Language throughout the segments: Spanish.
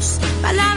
tus.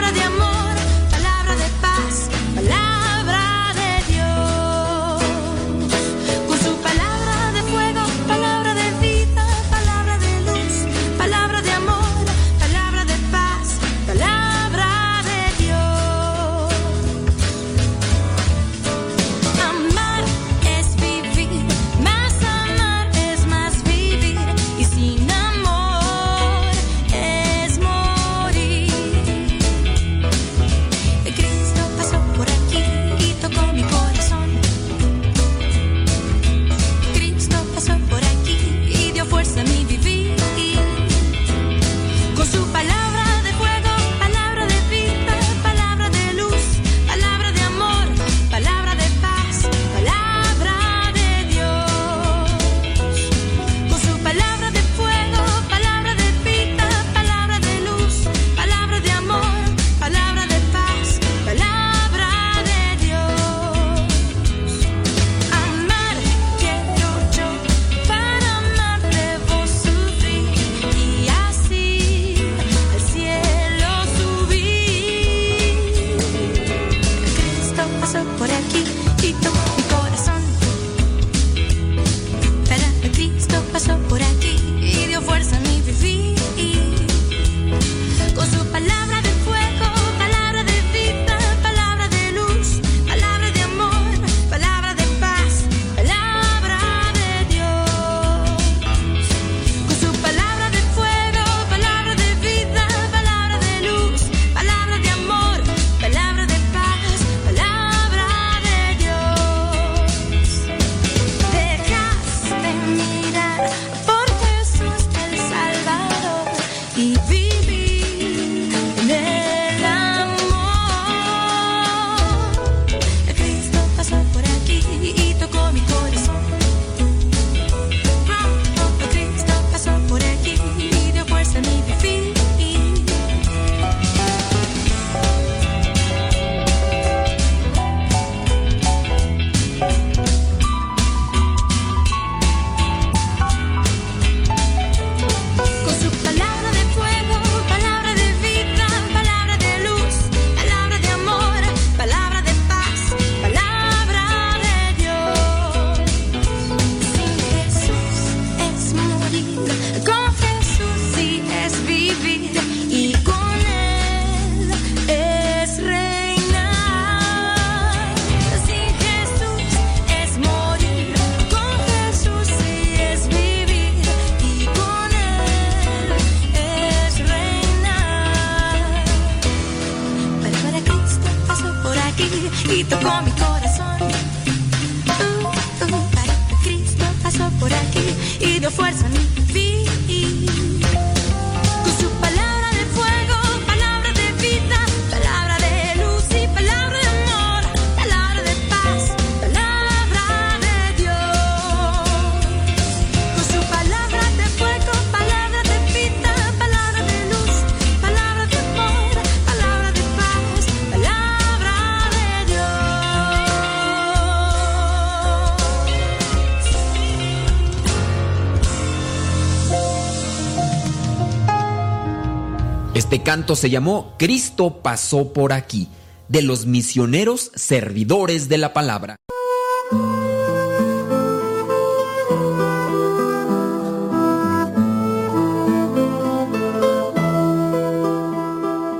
Canto se llamó Cristo pasó por aquí, de los misioneros servidores de la palabra.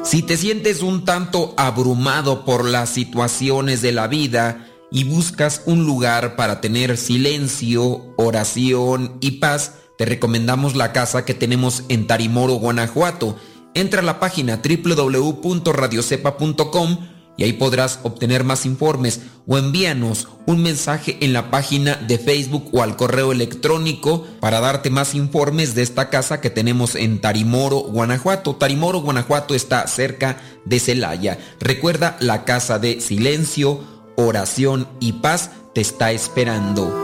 Si te sientes un tanto abrumado por las situaciones de la vida y buscas un lugar para tener silencio, oración y paz, te recomendamos la casa que tenemos en Tarimoro, Guanajuato entra a la página www.radiocepa.com y ahí podrás obtener más informes o envíanos un mensaje en la página de Facebook o al correo electrónico para darte más informes de esta casa que tenemos en Tarimoro, Guanajuato. Tarimoro, Guanajuato está cerca de Celaya. Recuerda, la casa de silencio, oración y paz te está esperando.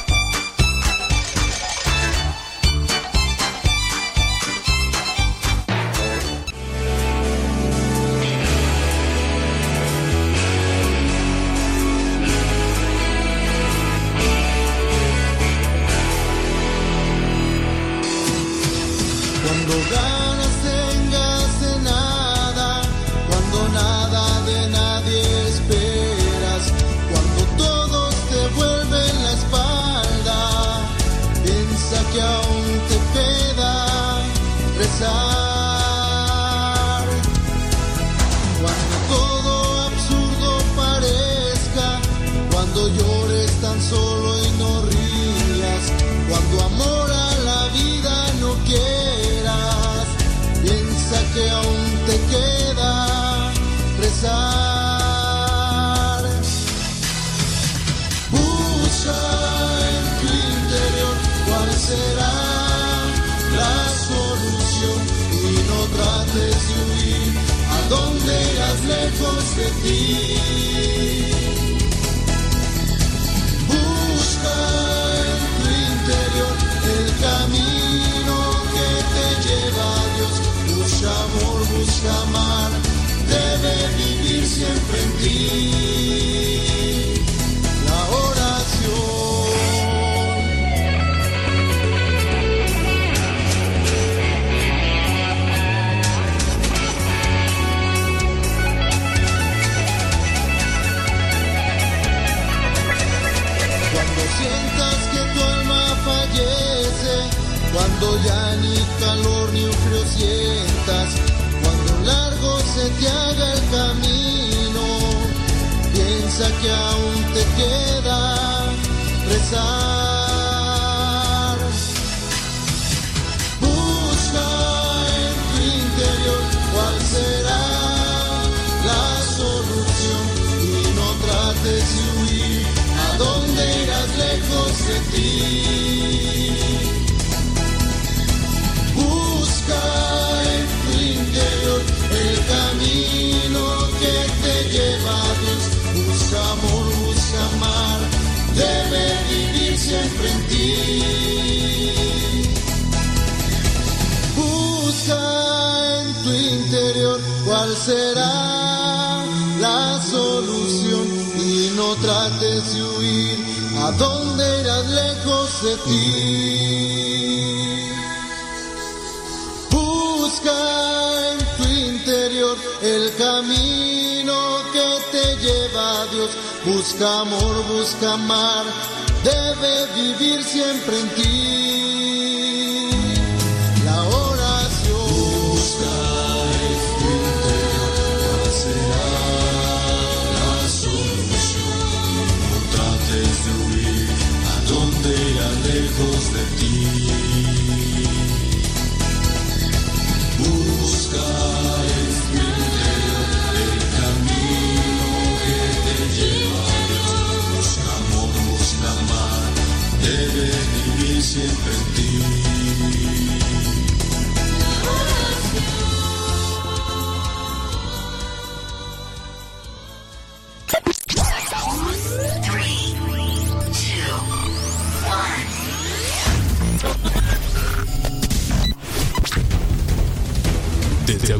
de ti. Busca en tu interior el camino que te lleva a Dios. Busca amor, busca amar, debe vivir siempre en ti.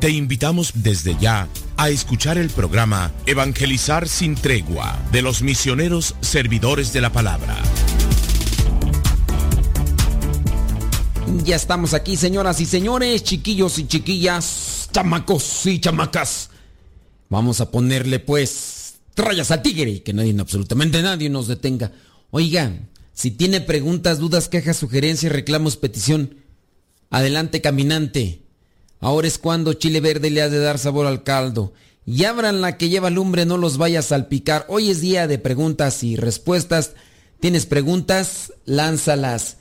Te invitamos desde ya a escuchar el programa Evangelizar sin tregua de los misioneros servidores de la palabra. Ya estamos aquí, señoras y señores, chiquillos y chiquillas, chamacos y chamacas. Vamos a ponerle pues rayas al tigre y que nadie, absolutamente nadie nos detenga. Oiga, si tiene preguntas, dudas, quejas, sugerencias, reclamos, petición, adelante caminante. Ahora es cuando chile verde le ha de dar sabor al caldo. Y abran la que lleva lumbre, no los vaya a salpicar. Hoy es día de preguntas y respuestas. ¿Tienes preguntas? Lánzalas.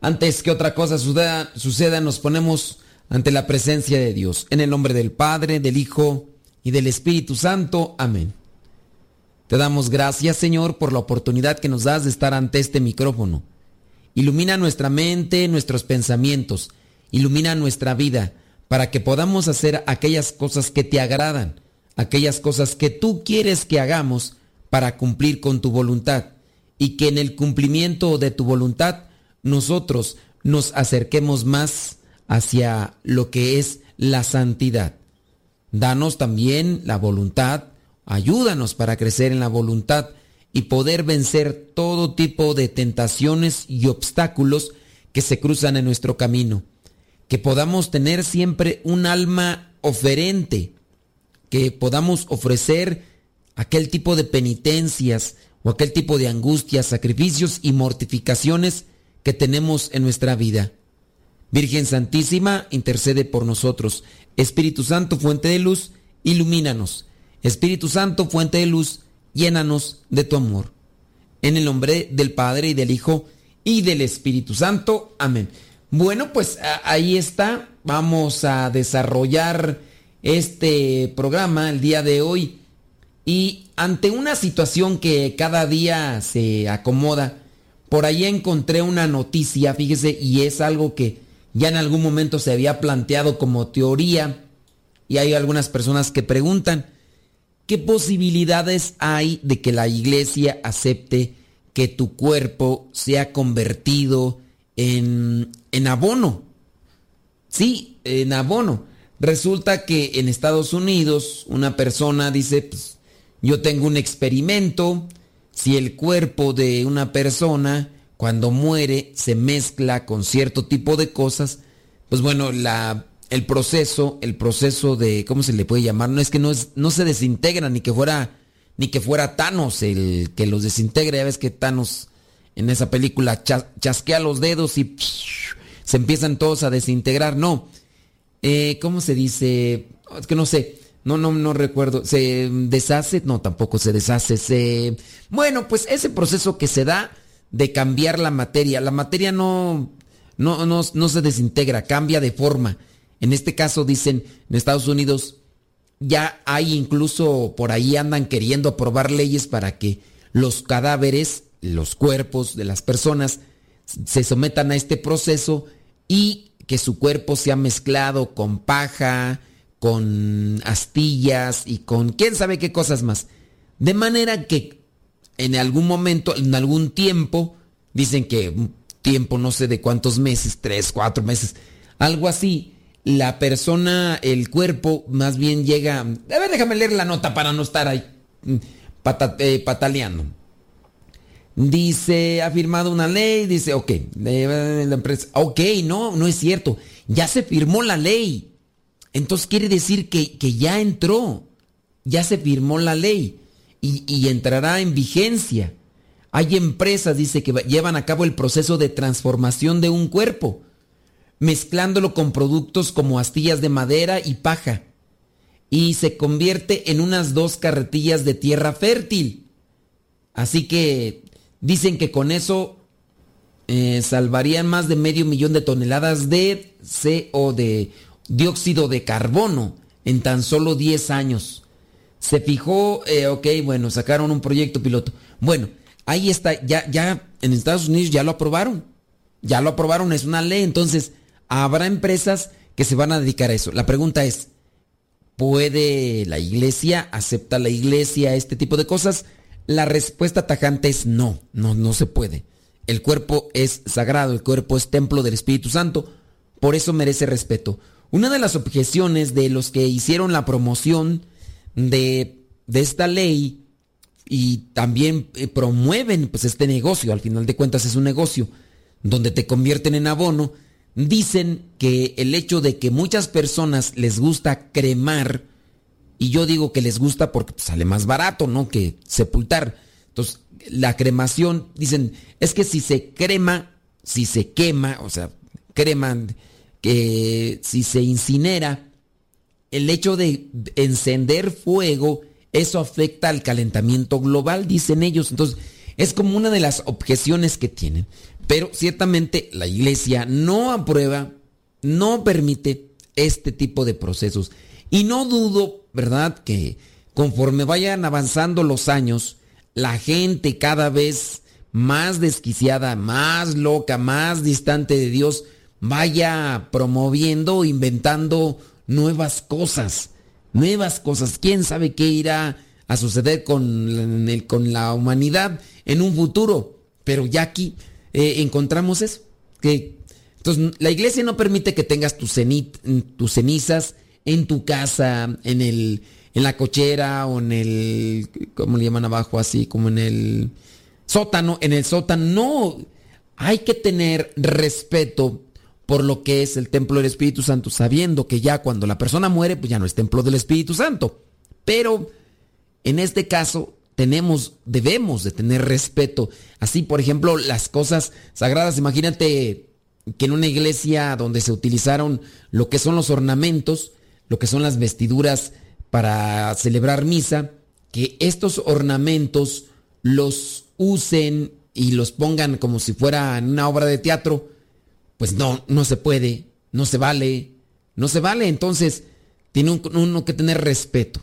Antes que otra cosa suceda, suceda, nos ponemos ante la presencia de Dios. En el nombre del Padre, del Hijo y del Espíritu Santo. Amén. Te damos gracias, Señor, por la oportunidad que nos das de estar ante este micrófono. Ilumina nuestra mente, nuestros pensamientos. Ilumina nuestra vida para que podamos hacer aquellas cosas que te agradan, aquellas cosas que tú quieres que hagamos para cumplir con tu voluntad y que en el cumplimiento de tu voluntad nosotros nos acerquemos más hacia lo que es la santidad. Danos también la voluntad, ayúdanos para crecer en la voluntad y poder vencer todo tipo de tentaciones y obstáculos que se cruzan en nuestro camino que podamos tener siempre un alma oferente, que podamos ofrecer aquel tipo de penitencias o aquel tipo de angustias, sacrificios y mortificaciones que tenemos en nuestra vida. Virgen Santísima, intercede por nosotros. Espíritu Santo, fuente de luz, ilumínanos. Espíritu Santo, fuente de luz, llénanos de tu amor. En el nombre del Padre y del Hijo y del Espíritu Santo. Amén. Bueno, pues ahí está. Vamos a desarrollar este programa el día de hoy. Y ante una situación que cada día se acomoda, por ahí encontré una noticia, fíjese, y es algo que ya en algún momento se había planteado como teoría. Y hay algunas personas que preguntan, ¿qué posibilidades hay de que la iglesia acepte que tu cuerpo sea convertido en, en abono. Sí, en abono. Resulta que en Estados Unidos una persona dice, pues, yo tengo un experimento, si el cuerpo de una persona cuando muere se mezcla con cierto tipo de cosas, pues bueno, la, el proceso, el proceso de, ¿cómo se le puede llamar? No es que no, es, no se desintegra, ni que fuera, ni que fuera Thanos el que los desintegra, ya ves que Thanos en esa película chasquea los dedos y se empiezan todos a desintegrar. No. Eh, ¿Cómo se dice? Es que no sé. No, no, no recuerdo. ¿Se deshace? No, tampoco se deshace. Se... Bueno, pues ese proceso que se da de cambiar la materia. La materia no, no, no, no se desintegra, cambia de forma. En este caso dicen en Estados Unidos ya hay incluso por ahí andan queriendo aprobar leyes para que los cadáveres los cuerpos de las personas se sometan a este proceso y que su cuerpo sea mezclado con paja, con astillas y con quién sabe qué cosas más. De manera que en algún momento, en algún tiempo, dicen que tiempo no sé de cuántos meses, tres, cuatro meses, algo así, la persona, el cuerpo más bien llega... A ver, déjame leer la nota para no estar ahí mm, eh, pataleando. Dice, ha firmado una ley, dice, ok, la empresa, ok, no, no es cierto, ya se firmó la ley. Entonces quiere decir que, que ya entró, ya se firmó la ley y, y, entrará en vigencia. Hay empresas, dice, que llevan a cabo el proceso de transformación de un cuerpo, mezclándolo con productos como astillas de madera y paja, y se convierte en unas dos carretillas de tierra fértil. Así que Dicen que con eso eh, salvarían más de medio millón de toneladas de CO, de dióxido de carbono, en tan solo 10 años. Se fijó, eh, ok, bueno, sacaron un proyecto piloto. Bueno, ahí está, ya, ya en Estados Unidos ya lo aprobaron. Ya lo aprobaron, es una ley. Entonces, habrá empresas que se van a dedicar a eso. La pregunta es, ¿puede la iglesia, acepta la iglesia este tipo de cosas? La respuesta tajante es no, no, no se puede. El cuerpo es sagrado, el cuerpo es templo del Espíritu Santo, por eso merece respeto. Una de las objeciones de los que hicieron la promoción de, esta ley y también eh, promueven pues este negocio, al final de cuentas es un negocio donde te convierten en abono, dicen que el hecho de que muchas personas les gusta cremar y yo digo que les gusta porque pues, sale más barato, ¿no? Que sepultar. Entonces, la cremación, dicen, es que si se crema, si se quema, o sea, creman, que si se incinera, el hecho de encender fuego, eso afecta al calentamiento global, dicen ellos. Entonces, es como una de las objeciones que tienen. Pero ciertamente la iglesia no aprueba, no permite este tipo de procesos. Y no dudo, ¿verdad?, que conforme vayan avanzando los años, la gente cada vez más desquiciada, más loca, más distante de Dios, vaya promoviendo, inventando nuevas cosas, nuevas cosas. ¿Quién sabe qué irá a suceder con, con la humanidad en un futuro? Pero ya aquí eh, encontramos eso. Que, entonces, la iglesia no permite que tengas tus, tus cenizas en tu casa, en, el, en la cochera o en el, ¿cómo le llaman abajo? Así como en el sótano, en el sótano. No, hay que tener respeto por lo que es el templo del Espíritu Santo, sabiendo que ya cuando la persona muere, pues ya no es templo del Espíritu Santo. Pero en este caso tenemos, debemos de tener respeto. Así, por ejemplo, las cosas sagradas, imagínate que en una iglesia donde se utilizaron lo que son los ornamentos, lo que son las vestiduras para celebrar misa, que estos ornamentos los usen y los pongan como si fuera una obra de teatro, pues no, no se puede, no se vale, no se vale. Entonces, tiene uno que tener respeto.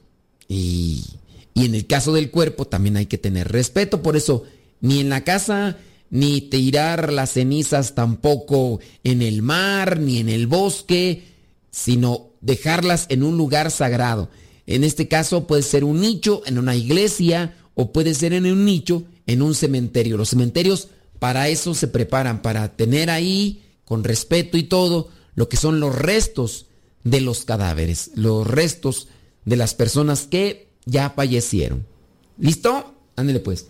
Y, y en el caso del cuerpo también hay que tener respeto. Por eso, ni en la casa, ni tirar las cenizas tampoco en el mar, ni en el bosque, sino dejarlas en un lugar sagrado. En este caso puede ser un nicho en una iglesia o puede ser en un nicho en un cementerio. Los cementerios para eso se preparan, para tener ahí con respeto y todo, lo que son los restos de los cadáveres, los restos de las personas que ya fallecieron. ¿Listo? Ándale pues.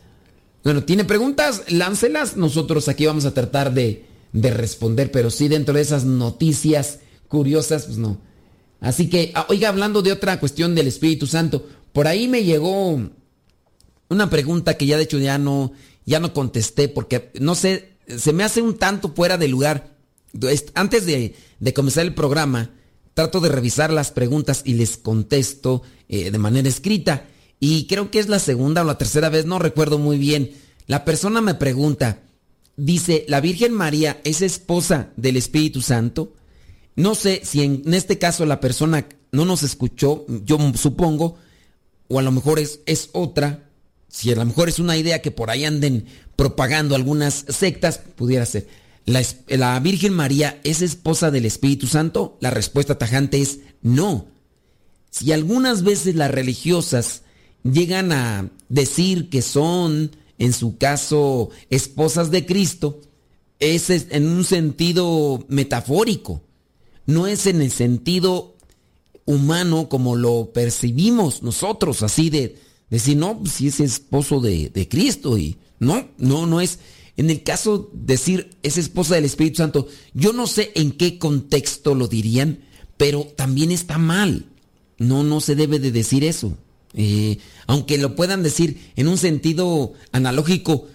Bueno, ¿tiene preguntas? Láncelas. Nosotros aquí vamos a tratar de, de responder, pero sí dentro de esas noticias curiosas, pues no. Así que, ah, oiga, hablando de otra cuestión del Espíritu Santo, por ahí me llegó una pregunta que ya de hecho ya no, ya no contesté porque no sé, se me hace un tanto fuera de lugar antes de, comenzar el programa, trato de revisar las preguntas y les contesto eh, de manera escrita. Y creo que es la segunda o la tercera vez, no recuerdo muy bien. La persona me pregunta, dice, ¿la Virgen María es esposa del Espíritu Santo? No sé si en, este caso la persona no nos escuchó, yo supongo, o a lo mejor es, otra, si a lo mejor es una idea que por ahí anden propagando algunas sectas, pudiera ser. ¿La, Virgen María es esposa del Espíritu Santo? La respuesta tajante es no. Si algunas veces las religiosas llegan a decir que son, en su caso, esposas de Cristo, es en un sentido metafórico, no es en el sentido humano como lo percibimos nosotros, así de decir, no, pues, si es esposo de, de Cristo y no, no, no es en el caso decir es esposa del Espíritu Santo, yo no sé en qué contexto lo dirían, pero también está mal. No, no se debe de decir eso. Eh, aunque lo puedan decir en un sentido analógico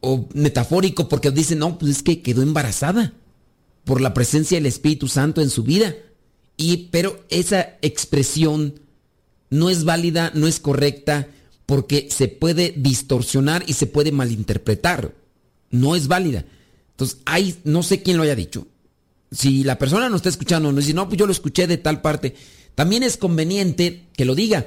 o metafórico, porque dicen, no, pues es que quedó embarazada por la presencia del Espíritu Santo en su vida. Y, pero esa expresión no es válida, no es correcta, porque se puede distorsionar y se puede malinterpretar no es válida. Entonces, hay, no sé quién lo haya dicho. Si la persona no está escuchando, no dice, no, pues yo lo escuché de tal parte, también es conveniente que lo diga.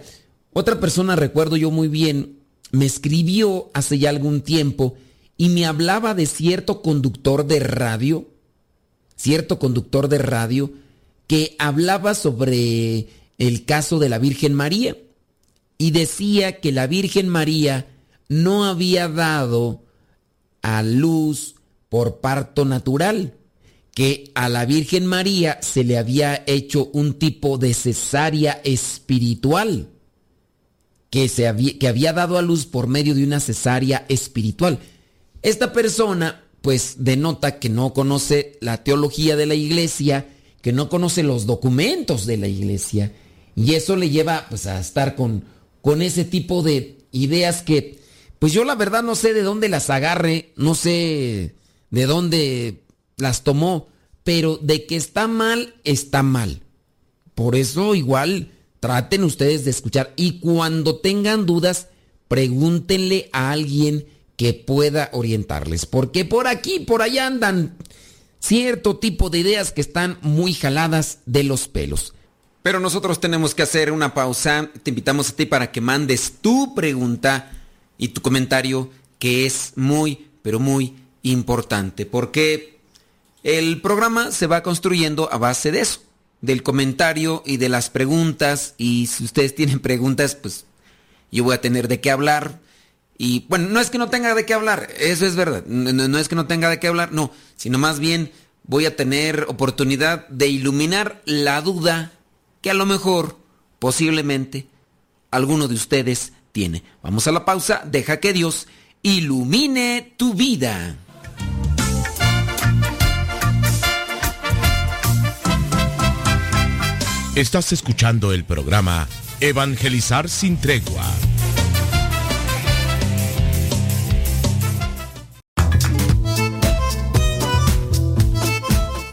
Otra persona, recuerdo yo muy bien, me escribió hace ya algún tiempo y me hablaba de cierto conductor de radio, cierto conductor de radio, que hablaba sobre el caso de la Virgen María y decía que la Virgen María no había dado a luz por parto natural, que a la Virgen María se le había hecho un tipo de cesárea espiritual, que, se había, que había dado a luz por medio de una cesárea espiritual. Esta persona pues denota que no conoce la teología de la iglesia, que no conoce los documentos de la iglesia, y eso le lleva pues a estar con, con ese tipo de ideas que pues yo la verdad no sé de dónde las agarre, no sé de dónde las tomó, pero de que está mal, está mal. Por eso igual traten ustedes de escuchar y cuando tengan dudas, pregúntenle a alguien que pueda orientarles, porque por aquí, por allá andan cierto tipo de ideas que están muy jaladas de los pelos. Pero nosotros tenemos que hacer una pausa. Te invitamos a ti para que mandes tu pregunta y tu comentario, que es muy, pero muy importante, porque el programa se va construyendo a base de eso, del comentario y de las preguntas. Y si ustedes tienen preguntas, pues yo voy a tener de qué hablar. Y bueno, no es que no tenga de qué hablar, eso es verdad. No, no, es que no tenga de qué hablar, no, sino más bien voy a tener oportunidad de iluminar la duda que a lo mejor, posiblemente, alguno de ustedes tiene. Vamos a la pausa, deja que Dios ilumine tu vida. Estás escuchando el programa Evangelizar sin tregua.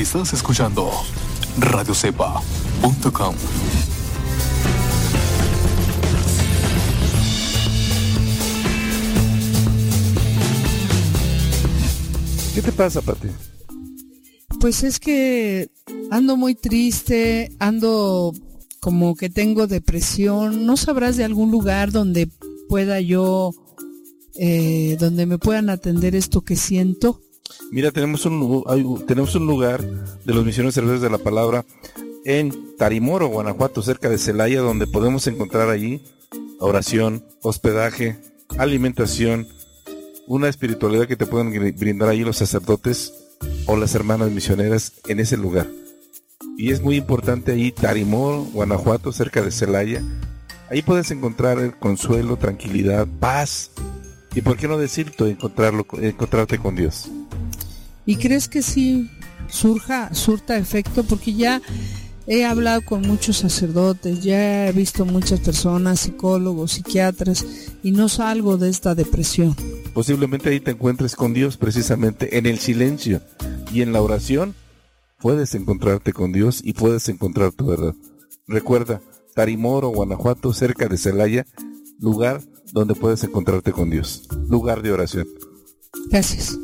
Estás escuchando radiocepa.com. ¿Qué te pasa, Pati? Pues es que ando muy triste, ando como que tengo depresión. ¿No sabrás de algún lugar donde pueda yo, eh, donde me puedan atender esto que siento? Mira, tenemos un, tenemos un lugar de los misioneros servidores de la palabra en Tarimoro, Guanajuato, cerca de Celaya, donde podemos encontrar allí oración, hospedaje, alimentación, una espiritualidad que te pueden brindar allí los sacerdotes o las hermanas misioneras en ese lugar. Y es muy importante ahí, Tarimoro, Guanajuato, cerca de Celaya. Ahí puedes encontrar el consuelo, tranquilidad, paz. Y por qué no decirlo, encontrarlo, encontrarte con Dios. ¿Y crees que sí surja, surta efecto? Porque ya he hablado con muchos sacerdotes, ya he visto muchas personas, psicólogos, psiquiatras, y no salgo de esta depresión. Posiblemente ahí te encuentres con Dios precisamente en el silencio y en la oración. Puedes encontrarte con Dios y puedes encontrar tu verdad. Recuerda, Tarimoro, Guanajuato, cerca de Celaya, lugar donde puedes encontrarte con Dios, lugar de oración. Gracias.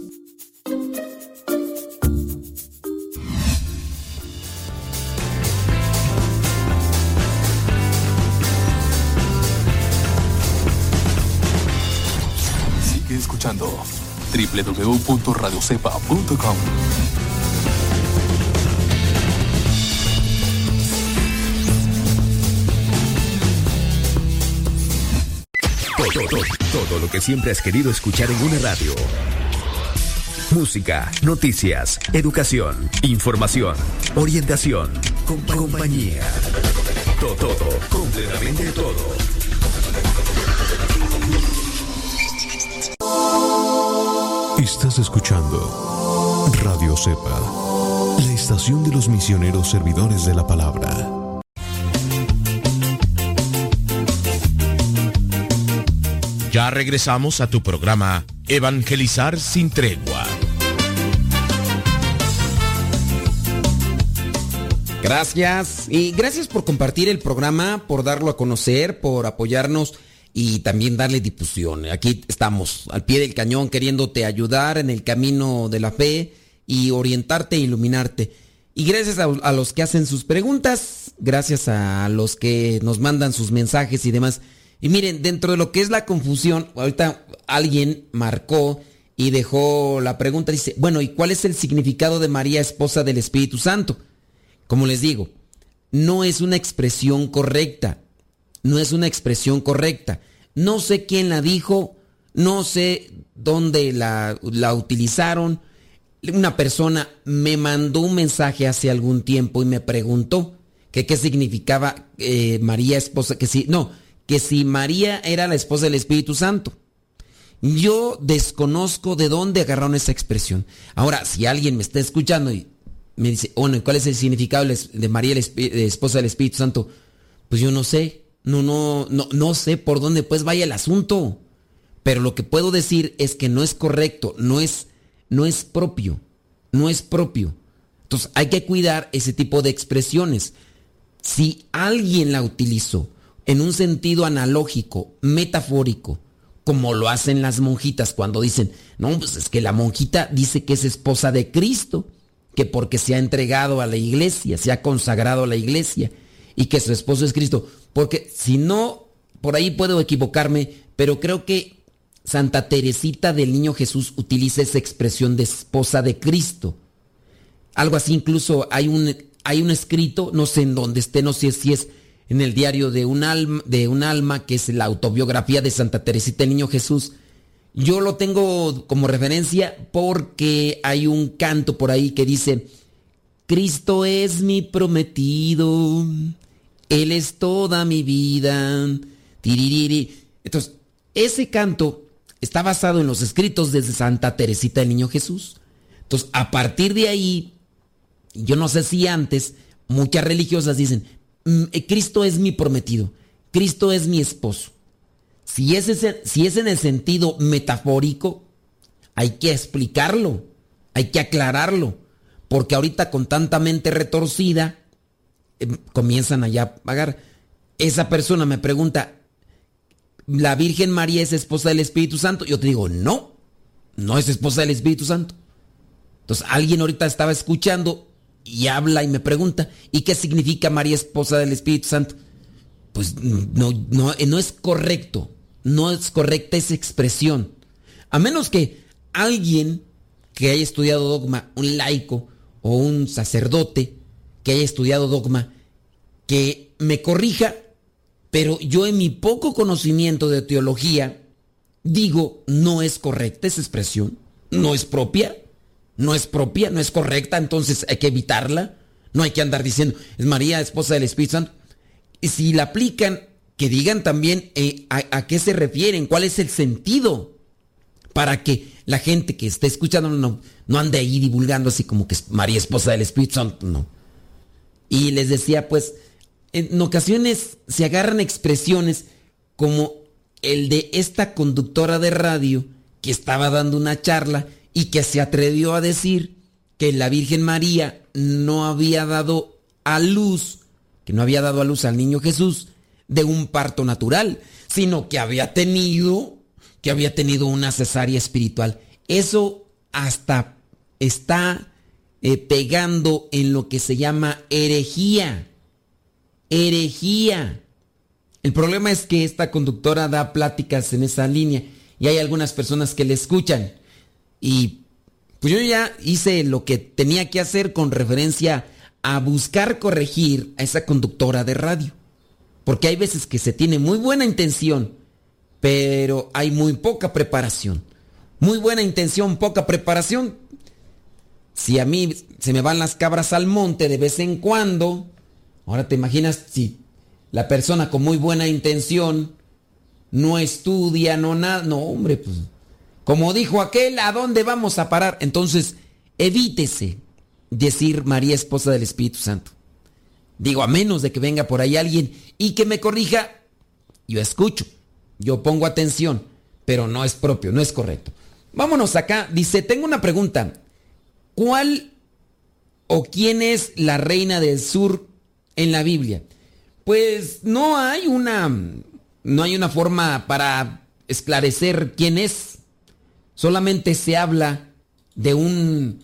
Escuchando www.radiocepa.com. Todo, todo, todo lo que siempre has querido escuchar en una radio. Música, noticias, educación, información, orientación, compañía. Todo, todo, completamente todo. Estás escuchando Radio Cepa, la estación de los misioneros servidores de la palabra. Ya regresamos a tu programa Evangelizar sin tregua. Gracias y gracias por compartir el programa, por darlo a conocer, por apoyarnos y también darle difusión. Aquí estamos al pie del cañón queriéndote ayudar en el camino de la fe y orientarte e iluminarte. Y gracias a, los que hacen sus preguntas, gracias a los que nos mandan sus mensajes y demás. Y miren, dentro de lo que es la confusión, ahorita alguien marcó y dejó la pregunta, dice, bueno, ¿y cuál es el significado de María, esposa del Espíritu Santo? Como les digo, no es una expresión correcta, no es una expresión correcta. no sé quién la dijo, no sé dónde la, la utilizaron. Una persona me mandó un mensaje hace algún tiempo y me preguntó que qué significaba eh, María esposa, que si, no, que si María era la esposa del Espíritu Santo. Yo desconozco de dónde agarraron esa expresión. Ahora, si alguien me está escuchando y me dice, bueno, ¿cuál es el significado de María, esposa del Espíritu Santo? Pues yo no sé. No, no, no, no sé por dónde pues vaya el asunto. Pero lo que puedo decir es que no es correcto, no es, no es propio, no es propio. Entonces hay que cuidar ese tipo de expresiones. Si alguien la utilizó en un sentido analógico, metafórico, como lo hacen las monjitas cuando dicen, no, pues es que la monjita dice que es esposa de Cristo, que porque se ha entregado a la iglesia, se ha consagrado a la iglesia y que su esposo es Cristo. Porque si no, por ahí puedo equivocarme, pero creo que Santa Teresita del Niño Jesús utiliza esa expresión de esposa de Cristo. Algo así, incluso hay un, hay un escrito, no sé en dónde esté, no sé si es en el diario de un alma, de un alma que es la autobiografía de Santa Teresita del Niño Jesús. Yo lo tengo como referencia porque hay un canto por ahí que dice, Cristo es mi prometido, Él es toda mi vida. Entonces, ese canto está basado en los escritos de Santa Teresita del Niño Jesús. Entonces, a partir de ahí, yo no sé si antes, muchas religiosas dicen, Mm, eh, Cristo es mi prometido, Cristo es mi esposo. Si es, si es en el sentido metafórico, hay que explicarlo, hay que aclararlo, porque ahorita con tanta mente retorcida, em, comienzan allá a pagar. Esa persona me pregunta, ¿la Virgen María es esposa del Espíritu Santo? Yo te digo, no, no es esposa del Espíritu Santo. Entonces alguien ahorita estaba escuchando y habla y me pregunta, ¿y qué significa María esposa del Espíritu Santo? Pues no, no, no es correcto, no es correcta esa expresión. A menos que alguien que haya estudiado dogma, un laico o un sacerdote que haya estudiado dogma, que me corrija, pero yo en mi poco conocimiento de teología digo, no es correcta esa expresión, no es propia no es propia, no es correcta, entonces hay que evitarla. No hay que andar diciendo, es María, esposa del Espíritu Santo. Y si la aplican, que digan también eh, a, qué se refieren, cuál es el sentido, para que la gente que esté escuchando no, no ande ahí divulgando así como que es María, esposa del Espíritu Santo, no. Y les decía, pues, en ocasiones se agarran expresiones como el de esta conductora de radio que estaba dando una charla y que se atrevió a decir que la Virgen María no había dado a luz, que no había dado a luz al niño Jesús de un parto natural, sino que había tenido, que había tenido una cesárea espiritual. Eso hasta está eh, pegando en lo que se llama herejía. Herejía. El problema es que esta conductora da pláticas en esa línea y hay algunas personas que le escuchan y pues yo ya hice lo que tenía que hacer con referencia a buscar corregir a esa conductora de radio. Porque hay veces que se tiene muy buena intención, pero hay muy poca preparación. Muy buena intención, poca preparación. Si a mí se me van las cabras al monte de vez en cuando, ahora te imaginas si la persona con muy buena intención no estudia, no nada, no hombre, pues como dijo aquel, ¿a dónde vamos a parar? Entonces, evítese decir María esposa del Espíritu Santo. Digo, a menos de que venga por ahí alguien y que me corrija, yo escucho, yo pongo atención, pero no es propio, no es correcto. Vámonos acá, dice, tengo una pregunta. ¿Cuál o quién es la reina del sur en la Biblia? Pues no hay una no hay una forma para esclarecer quién es solamente se habla de un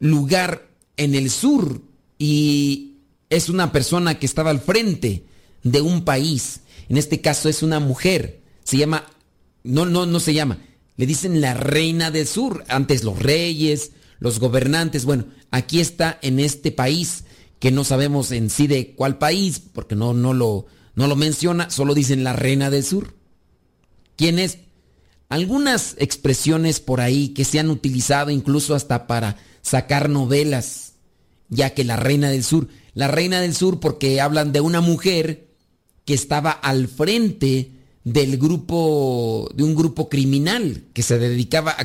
lugar en el sur y es una persona que estaba al frente de un país. En este caso es una mujer. Se llama, no, no, no se llama. Le dicen la reina del sur. Antes los reyes, los gobernantes. Bueno, aquí está en este país que no sabemos en sí de cuál país porque no, no, lo, no lo menciona. Solo dicen la reina del sur. quién es. Algunas expresiones por ahí que se han utilizado incluso hasta para sacar novelas, ya que la reina del sur, la reina del sur porque hablan de una mujer que estaba al frente del grupo, de un grupo criminal que se dedicaba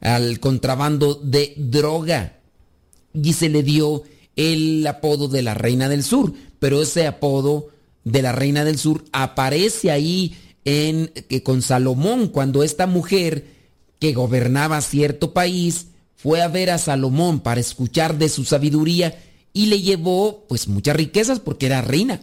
al contrabando de droga y se le dio el apodo de la Reina del Sur, pero ese apodo de la Reina del Sur aparece ahí en, con Salomón, cuando esta mujer que gobernaba cierto país fue a ver a Salomón para escuchar de su sabiduría y le llevó pues muchas riquezas porque era reina,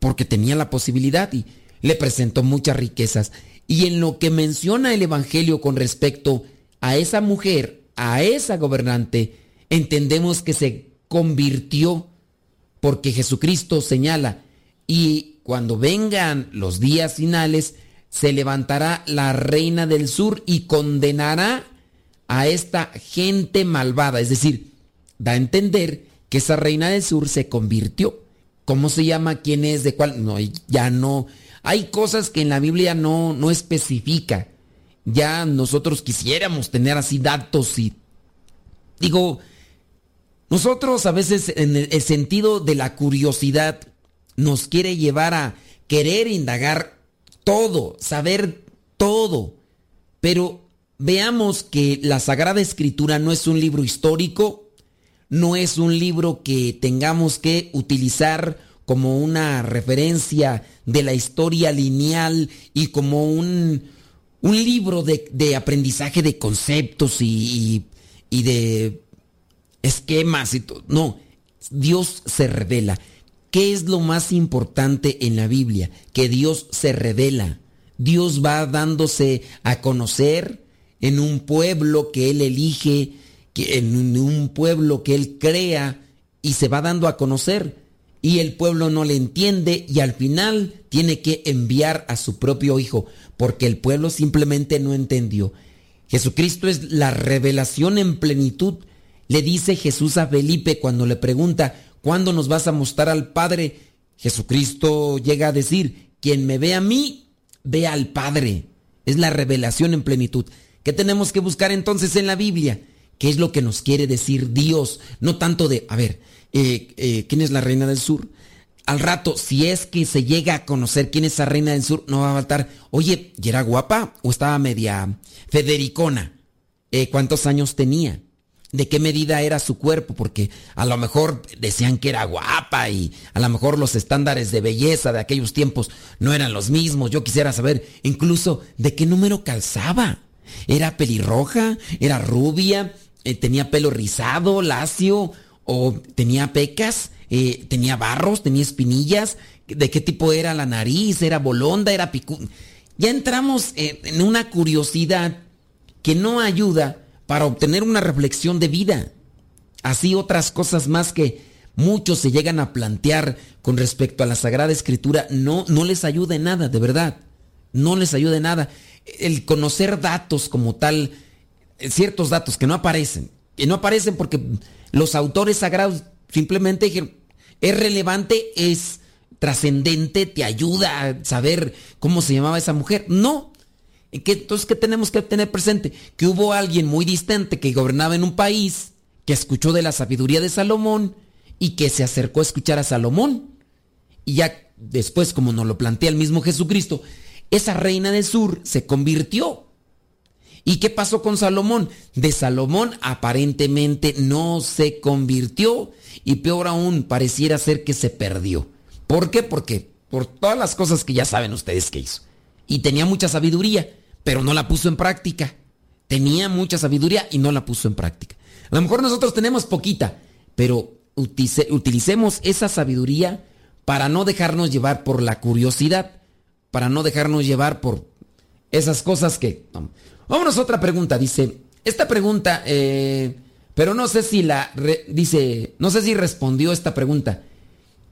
porque tenía la posibilidad y le presentó muchas riquezas. Y en lo que menciona el Evangelio con respecto a esa mujer, a esa gobernante, entendemos que se convirtió porque Jesucristo señala, y cuando vengan los días finales, se levantará la reina del sur y condenará a esta gente malvada. Es decir, da a entender que esa reina del sur se convirtió. ¿Cómo se llama? ¿Quién es? ¿De cuál? No, ya no. Hay cosas que en la Biblia no, no especifica. Ya nosotros quisiéramos tener así datos y... Digo, nosotros a veces en el sentido de la curiosidad nos quiere llevar a querer indagar todo, saber todo. Pero veamos que la Sagrada Escritura no es un libro histórico, no es un libro que tengamos que utilizar como una referencia de la historia lineal y como un, un libro de, aprendizaje de conceptos y, y de esquemas y todo. No, Dios se revela. ¿Qué es lo más importante en la Biblia? Que Dios se revela. Dios va dándose a conocer en un pueblo que Él elige, en un pueblo que Él crea y se va dando a conocer. Y el pueblo no le entiende y al final tiene que enviar a su propio hijo porque el pueblo simplemente no entendió. Jesucristo es la revelación en plenitud le dice Jesús a Felipe cuando le pregunta, ¿cuándo nos vas a mostrar al Padre? Jesucristo llega a decir, quien me ve a mí, ve al Padre. Es la revelación en plenitud. ¿Qué tenemos que buscar entonces en la Biblia? ¿Qué es lo que nos quiere decir Dios? No tanto de, a ver, eh, eh, ¿quién es la reina del sur? Al rato, si es que se llega a conocer quién es la reina del sur, no va a faltar, oye, ¿y era guapa o estaba media federicona? Eh, ¿Cuántos años tenía? de qué medida era su cuerpo, porque a lo mejor decían que era guapa y a lo mejor los estándares de belleza de aquellos tiempos no eran los mismos. Yo quisiera saber incluso de qué número calzaba. ¿Era pelirroja? ¿Era rubia? Eh, ¿Tenía pelo rizado, lacio? ¿O tenía pecas? Eh, ¿Tenía barros? ¿Tenía espinillas? ¿De qué tipo era la nariz? ¿Era bolonda? ¿Era picú? Ya entramos en una curiosidad que no ayuda para obtener una reflexión de vida. Así otras cosas más que muchos se llegan a plantear con respecto a la Sagrada Escritura no, no les ayuda en nada, de verdad. No les ayuda en nada. El conocer datos como tal, ciertos datos que no aparecen, que no aparecen porque los autores sagrados simplemente dijeron, es relevante, es trascendente, te ayuda a saber cómo se llamaba esa mujer. No, entonces, ¿qué tenemos que tener presente? Que hubo alguien muy distante que gobernaba en un país, que escuchó de la sabiduría de Salomón y que se acercó a escuchar a Salomón. Y ya después, como nos lo plantea el mismo Jesucristo, esa reina del sur se convirtió. ¿Y qué pasó con Salomón? De Salomón aparentemente no se convirtió y peor aún, pareciera ser que se perdió. ¿Por qué? Porque por todas las cosas que ya saben ustedes que hizo. Y tenía mucha sabiduría pero no la puso en práctica. Tenía mucha sabiduría y no la puso en práctica. A lo mejor nosotros tenemos poquita, pero utilicemos esa sabiduría para no dejarnos llevar por la curiosidad, para no dejarnos llevar por esas cosas que... Vámonos a otra pregunta, dice, esta pregunta, eh, pero no sé si la... dice, no sé si respondió esta pregunta,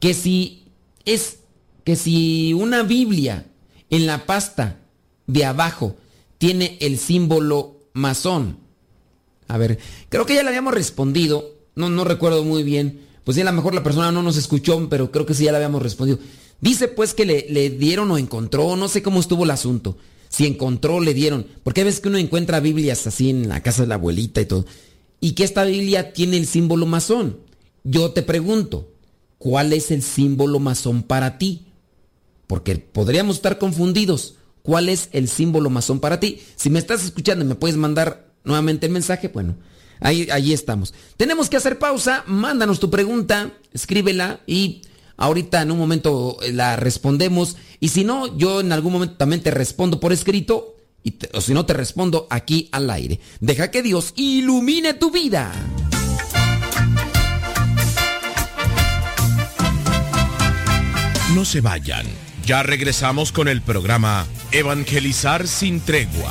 que si es, que si una Biblia en la pasta de abajo tiene el símbolo masón. A ver, creo que ya le habíamos respondido, no, no recuerdo muy bien, pues ya a lo mejor la persona no nos escuchó, pero creo que sí ya le habíamos respondido. Dice pues que le, le dieron o encontró, no sé cómo estuvo el asunto. Si encontró, le dieron. Porque a veces que uno encuentra Biblias así en la casa de la abuelita y todo. Y que esta Biblia tiene el símbolo masón. Yo te pregunto, ¿cuál es el símbolo masón para ti? Porque podríamos estar confundidos. ¿Cuál es el símbolo masón para ti? Si me estás escuchando y me puedes mandar nuevamente el mensaje, bueno, ahí, ahí estamos. Tenemos que hacer pausa, mándanos tu pregunta, escríbela y ahorita en un momento la respondemos. Y si no, yo en algún momento también te respondo por escrito. Y o si no, te respondo aquí al aire. Deja que Dios ilumine tu vida. No se vayan. Ya regresamos con el programa Evangelizar sin tregua.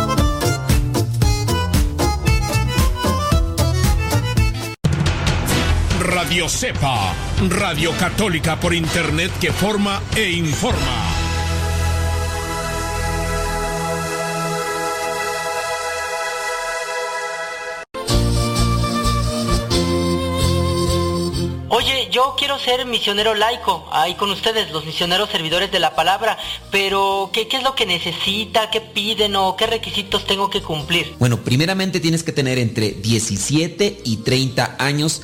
Radio Cepa, Radio Católica por Internet que forma e informa. Oye, yo quiero ser misionero laico, ahí con ustedes, los misioneros servidores de la palabra, pero ¿qué, ¿qué, es lo que necesita? ¿Qué piden o qué requisitos tengo que cumplir? Bueno, primeramente tienes que tener entre 17 y 30 años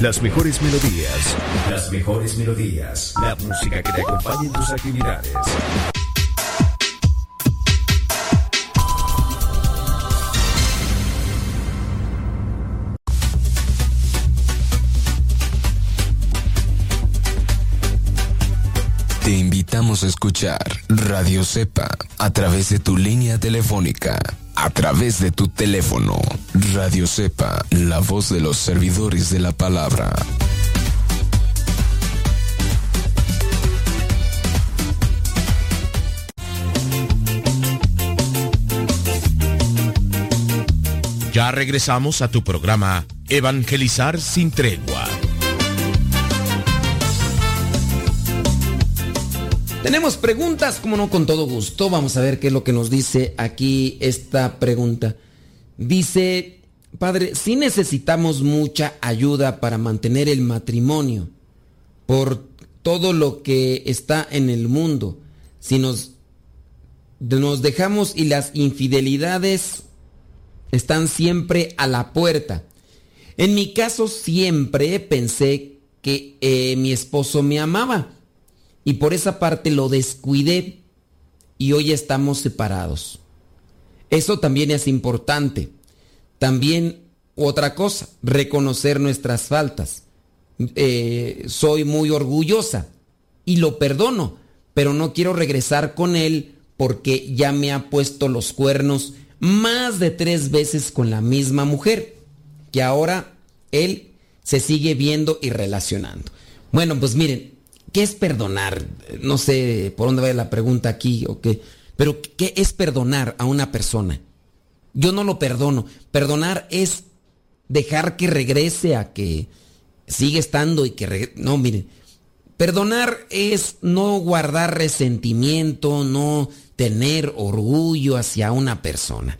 Las mejores melodías. Las mejores melodías. La música que te acompañe en tus actividades. Te invitamos a escuchar Radio Cepa a través de tu línea telefónica a través de tu teléfono. Radio Cepa, la voz de los servidores de la palabra. Ya regresamos a tu programa Evangelizar sin tregua. Tenemos preguntas, como no, con todo gusto. Vamos a ver qué es lo que nos dice aquí esta pregunta. Dice, padre, si necesitamos mucha ayuda para mantener el matrimonio por todo lo que está en el mundo. Si nos, dejamos y las infidelidades están siempre a la puerta. En mi caso siempre pensé que eh, mi esposo me amaba y por esa parte lo descuidé y hoy estamos separados. Eso también es importante. También otra cosa, reconocer nuestras faltas. Eh, soy muy orgullosa y lo perdono, pero no quiero regresar con él porque ya me ha puesto los cuernos más de tres veces con la misma mujer, que ahora él se sigue viendo y relacionando. Bueno, pues miren, ¿Qué es perdonar? No sé por dónde va la pregunta aquí o qué. Pero ¿qué es perdonar a una persona? Yo no lo perdono. Perdonar es dejar que regrese a que sigue estando y que No, miren. Perdonar es no guardar resentimiento, no tener orgullo hacia una persona.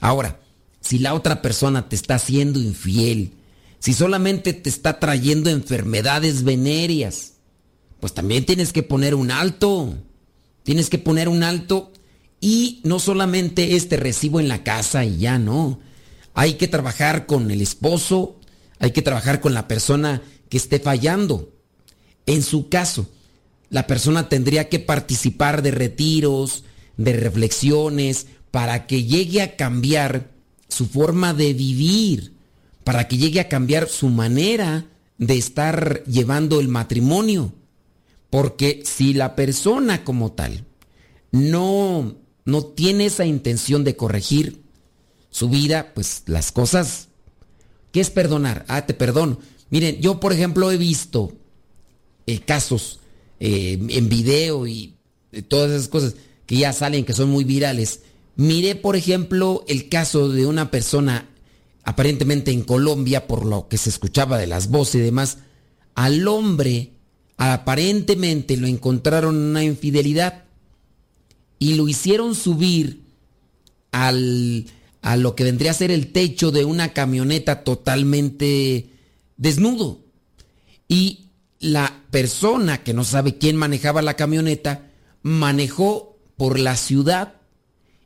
Ahora, si la otra persona te está haciendo infiel, si solamente te está trayendo enfermedades venéreas, pues también tienes que poner un alto. Tienes que poner un alto Y no solamente este recibo en la casa y ya no. Hay que trabajar con el esposo, hay que trabajar con la persona que esté fallando. En su caso, la persona tendría que participar de retiros, de reflexiones, para que llegue a cambiar su forma de vivir, para que llegue a cambiar su manera de estar llevando el matrimonio. Porque si la persona como tal no, no tiene esa intención de corregir su vida, pues las cosas... ¿Qué es perdonar? Ah, te perdono. Miren, yo por ejemplo he visto eh, casos eh, en video y eh, todas esas cosas que ya salen, que son muy virales. Miré, por ejemplo, el caso de una persona aparentemente en Colombia, por lo que se escuchaba de las voces y demás, al hombre aparentemente lo encontraron una infidelidad y lo hicieron subir al, a lo que vendría a ser el techo de una camioneta totalmente desnudo. Y la persona que no sabe quién manejaba la camioneta manejó por la ciudad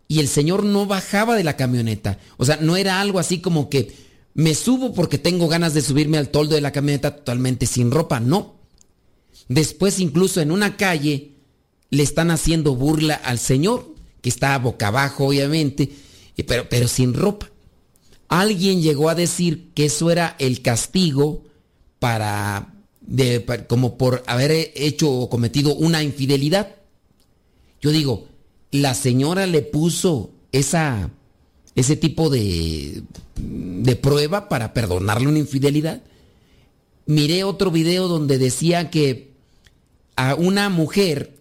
y el señor no bajaba de la camioneta. O sea, no era algo así como que me subo porque tengo ganas de subirme al toldo de la camioneta totalmente sin ropa. No. Después incluso en una calle le están haciendo burla al señor, que está boca abajo obviamente, pero, pero sin ropa. Alguien llegó a decir que eso era el castigo para, como por haber hecho o cometido una infidelidad. Yo digo, la señora le puso esa, ese tipo de, de prueba para perdonarle una infidelidad. Miré otro video donde decía que a una mujer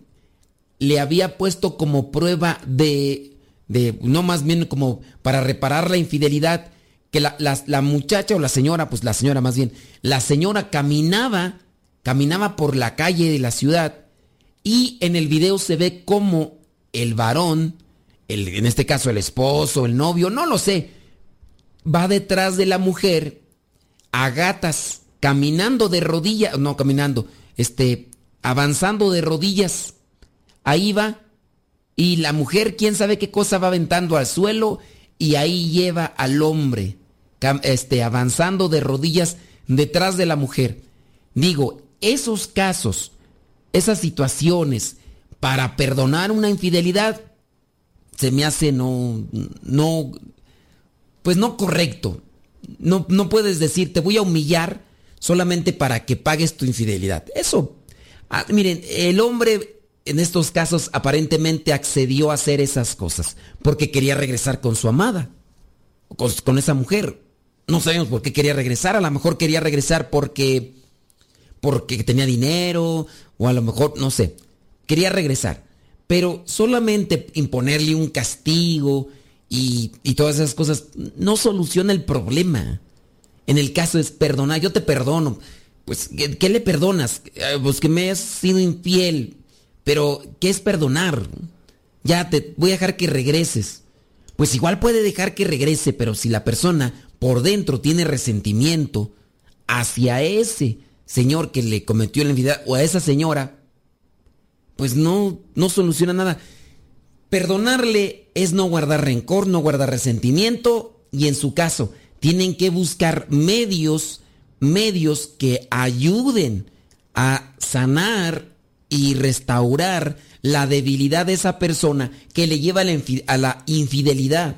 le había puesto como prueba de, de no más bien como para reparar la infidelidad, que la, la, muchacha o la señora, pues la señora más bien, la señora caminaba, caminaba por la calle de la ciudad y en el video se ve como el varón, el, en este caso el esposo, el novio, no lo sé, va detrás de la mujer a gatas, caminando de rodillas, no caminando, este, avanzando de rodillas. Ahí va. Y la mujer, quién sabe qué cosa va aventando al suelo y ahí lleva al hombre, este, avanzando de rodillas detrás de la mujer. Digo, esos casos, esas situaciones para perdonar una infidelidad, se me hace no, no, pues no correcto. No, no puedes decir, te voy a humillar solamente para que pagues tu infidelidad. Eso Ah, miren, el hombre en estos casos aparentemente accedió a hacer esas cosas porque quería regresar con su amada, con, con esa mujer. No sabemos por qué quería regresar, a lo mejor quería regresar porque porque tenía dinero o a lo mejor no sé, quería regresar, pero solamente imponerle un castigo y, y todas esas cosas no soluciona el problema. En el caso es perdonar, yo te perdono, pues, ¿qué, le perdonas? Eh, pues que me has sido infiel. Pero, ¿qué es perdonar? Ya te voy a dejar que regreses. Pues igual puede dejar que regrese, pero si la persona por dentro tiene resentimiento hacia ese señor que le cometió la infidelidad o a esa señora, pues no, no soluciona nada. Perdonarle es no guardar rencor, no guardar resentimiento y en su caso tienen que buscar medios medios que ayuden a sanar y restaurar la debilidad de esa persona que le lleva a la infidelidad.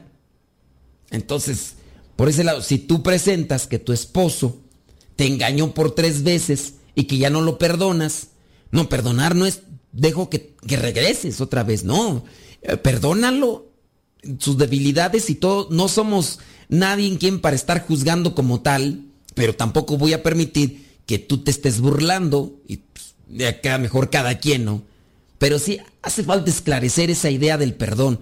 Entonces, por ese lado, si tú presentas que tu esposo te engañó por tres veces y que ya no lo perdonas, no, perdonar no es, dejo que, que regreses otra vez, no, eh, perdónalo, sus debilidades y todo, no somos nadie en quien para estar juzgando como tal, pero tampoco voy a permitir que tú te estés burlando y pues, de mejor cada quien, ¿no? Pero sí hace falta esclarecer esa idea del perdón.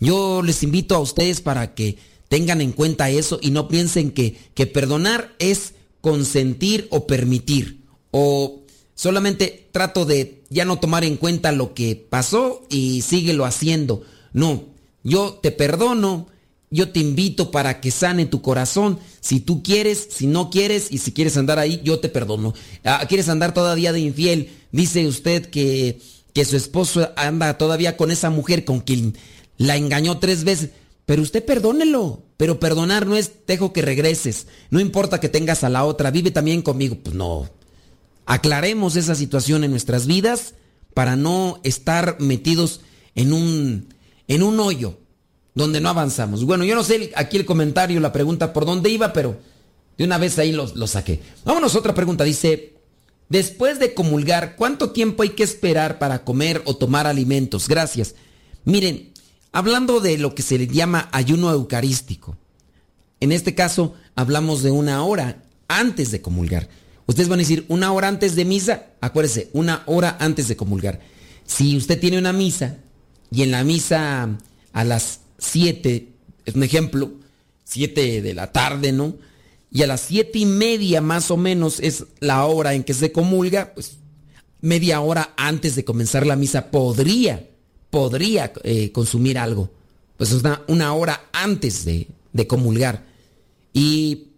Yo les invito a ustedes para que tengan en cuenta eso y no piensen que, que perdonar es consentir o permitir. O solamente trato de ya no tomar en cuenta lo que pasó y síguelo haciendo. No, yo te perdono, yo te invito para que sane tu corazón. Si tú quieres, si no quieres y si quieres andar ahí, yo te perdono. Ah, ¿Quieres andar todavía de infiel? Dice usted que, que su esposo anda todavía con esa mujer con quien la engañó tres veces. Pero usted perdónelo. Pero perdonar no es dejo que regreses. No importa que tengas a la otra, vive también conmigo. Pues no. Aclaremos esa situación en nuestras vidas para no estar metidos en un, en un hoyo donde no avanzamos. Bueno, yo no sé aquí el comentario, la pregunta por dónde iba, pero de una vez ahí lo, saqué. Vámonos, otra pregunta. Dice, después de comulgar, ¿cuánto tiempo hay que esperar para comer o tomar alimentos? Gracias. Miren, hablando de lo que se le llama ayuno eucarístico, en este caso hablamos de una hora antes de comulgar. Ustedes van a decir, una hora antes de misa, acuérdese, una hora antes de comulgar. Si usted tiene una misa y en la misa a las 7, es un ejemplo, 7 de la tarde, ¿no? Y a las siete y media más o menos es la hora en que se comulga, pues media hora antes de comenzar la misa podría, podría eh, consumir algo. Pues es una, una hora antes de, de comulgar. ¿Y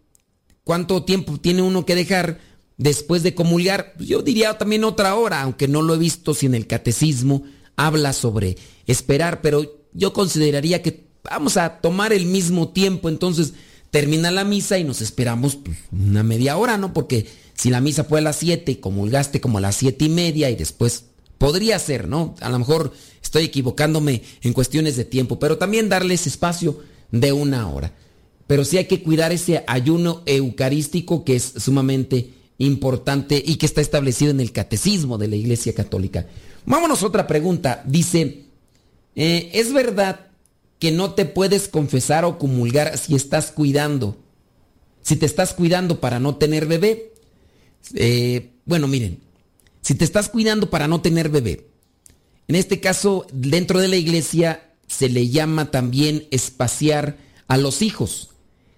cuánto tiempo tiene uno que dejar después de comulgar? Pues yo diría también otra hora, aunque no lo he visto si en el catecismo habla sobre esperar, pero yo consideraría que vamos a tomar el mismo tiempo, entonces termina la misa y nos esperamos pues, una media hora, ¿no? Porque si la misa fue a las 7 y comulgaste como a las siete y media y después podría ser, ¿no? A lo mejor estoy equivocándome en cuestiones de tiempo, pero también darles espacio de una hora. Pero sí hay que cuidar ese ayuno eucarístico que es sumamente importante y que está establecido en el catecismo de la Iglesia Católica. Vámonos a otra pregunta. Dice, eh, ¿es verdad que no te puedes confesar o comulgar si estás cuidando? Si te estás cuidando para no tener bebé. Eh, bueno, miren, si te estás cuidando para no tener bebé, en este caso, dentro de la iglesia se le llama también espaciar a los hijos.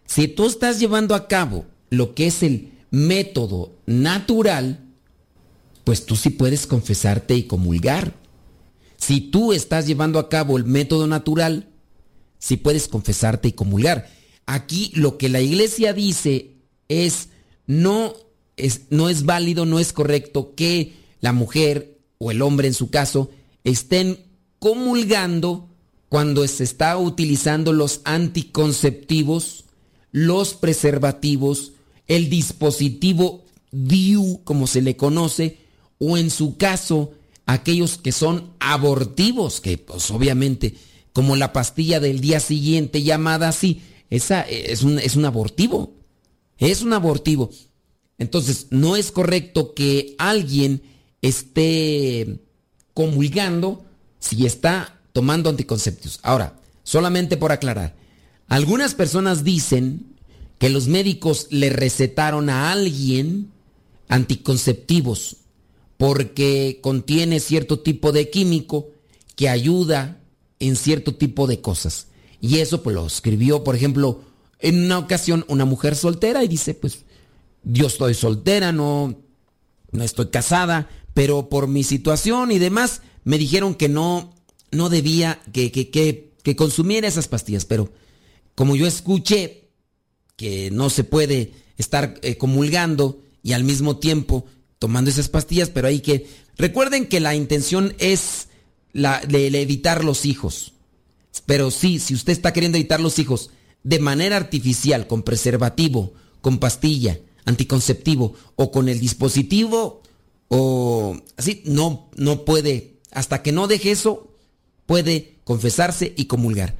Si tú estás llevando a cabo lo que es el método natural, pues tú sí puedes confesarte y comulgar. Si tú estás llevando a cabo el método natural, sí puedes confesarte y comulgar. Aquí lo que la iglesia dice es no es, no es válido, no es correcto que la mujer o el hombre en su caso estén comulgando cuando se está utilizando los anticonceptivos, los preservativos, el dispositivo DIU, como se le conoce, o en su caso, aquellos que son abortivos, que pues obviamente, como la pastilla del día siguiente llamada así, esa es un, es un abortivo, es un abortivo. Entonces, no es correcto que alguien esté comulgando si está tomando anticonceptivos. Ahora, solamente por aclarar, algunas personas dicen que los médicos le recetaron a alguien anticonceptivos porque contiene cierto tipo de químico que ayuda en cierto tipo de cosas. Y eso pues lo escribió, por ejemplo, en una ocasión una mujer soltera y dice, pues yo estoy soltera, no, no estoy casada, pero por mi situación y demás me dijeron que no, no debía que, que, que, consumiera esas pastillas, pero como yo escuché que no se puede estar eh, comulgando y al mismo tiempo tomando esas pastillas, pero hay que... Recuerden que la intención es la de, evitar los hijos. Pero sí, si usted está queriendo evitar los hijos de manera artificial, con preservativo, con pastilla, anticonceptivo o con el dispositivo o así, no, no puede, hasta que no deje eso, puede confesarse y comulgar.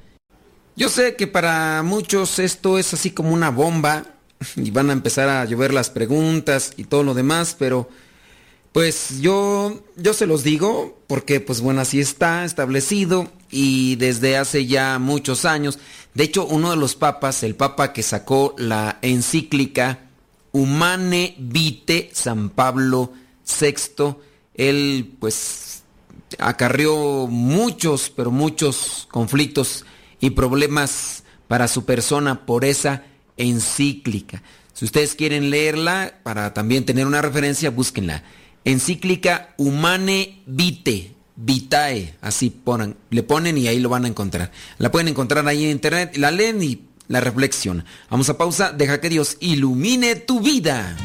Yo sé que para muchos esto es así como una bomba y van a empezar a llover las preguntas y todo lo demás, pero pues yo yo se los digo porque pues bueno, así está establecido y desde hace ya muchos años, de hecho uno de los papas, el papa que sacó la encíclica Humane Vitae San Pablo VI, él pues acarrió muchos, pero muchos conflictos y problemas para su persona por esa encíclica. Si ustedes quieren leerla, para también tener una referencia, búsquenla. Encíclica Humane Vitae, Vitae, así ponen, le ponen y ahí lo van a encontrar. La pueden encontrar ahí en internet, la leen y la reflexión. Vamos a pausa, deja que Dios ilumine tu vida.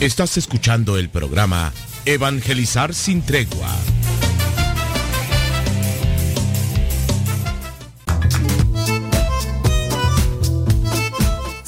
Estás escuchando el programa Evangelizar sin tregua.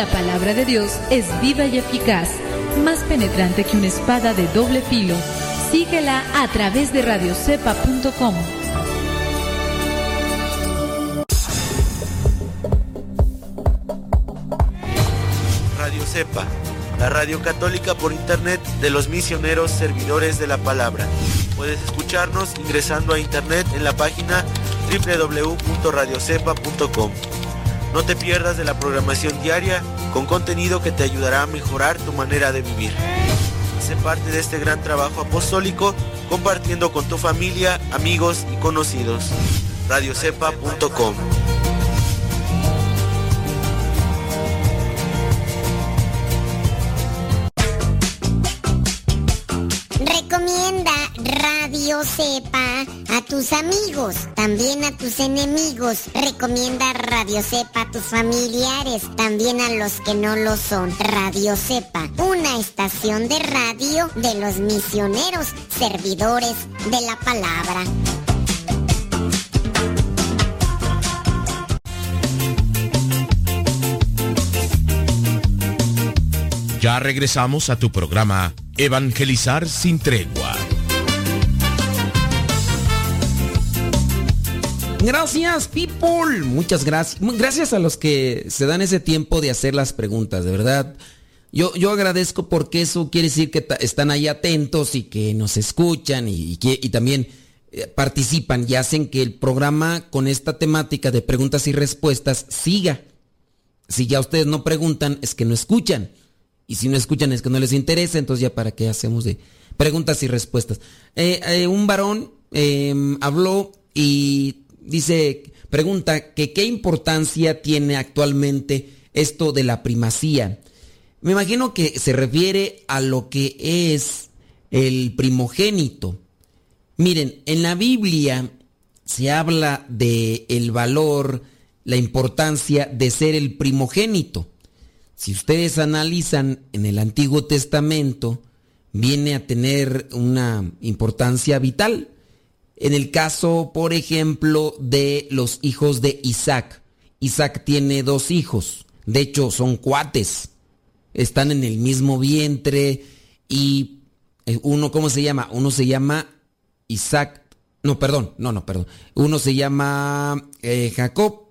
La palabra de Dios es viva y eficaz, más penetrante que una espada de doble filo. Síguela a través de radiocepa.com. Radio Cepa, la radio católica por internet de los misioneros servidores de la palabra. Puedes escucharnos ingresando a internet en la página www.radiocepa.com. No te pierdas de la programación diaria con contenido que te ayudará a mejorar tu manera de vivir. Sé parte de este gran trabajo apostólico compartiendo con tu familia, amigos y conocidos. radiocepa.com Recomienda Radio Cepa tus amigos, también a tus enemigos. Recomienda Radio Cepa a tus familiares, también a los que no lo son. Radio Cepa, una estación de radio de los misioneros, servidores de la palabra. Ya regresamos a tu programa Evangelizar sin tregua. Gracias, people. Muchas gracias. Gracias a los que se dan ese tiempo de hacer las preguntas, de verdad. Yo, yo agradezco porque eso quiere decir que están ahí atentos y que nos escuchan y, y también eh, participan y hacen que el programa con esta temática de preguntas y respuestas siga. Si ya ustedes no preguntan, es que no escuchan. Y si no escuchan es que no les interesa, entonces ya para qué hacemos de preguntas y respuestas. Eh, eh, un varón em, habló y dice, pregunta que qué importancia tiene actualmente esto de la primacía. Me imagino que se refiere a lo que es el primogénito. Miren, en la Biblia se habla de el valor, la importancia de ser el primogénito. Si ustedes analizan en el Antiguo Testamento, viene a tener una importancia vital. En el caso, por ejemplo, de los hijos de Isaac. Isaac tiene dos hijos, de hecho son cuates, están en el mismo vientre y eh, uno, ¿cómo se llama? Uno se llama Isaac, no, perdón, no, no, perdón. Uno se llama eh, Jacob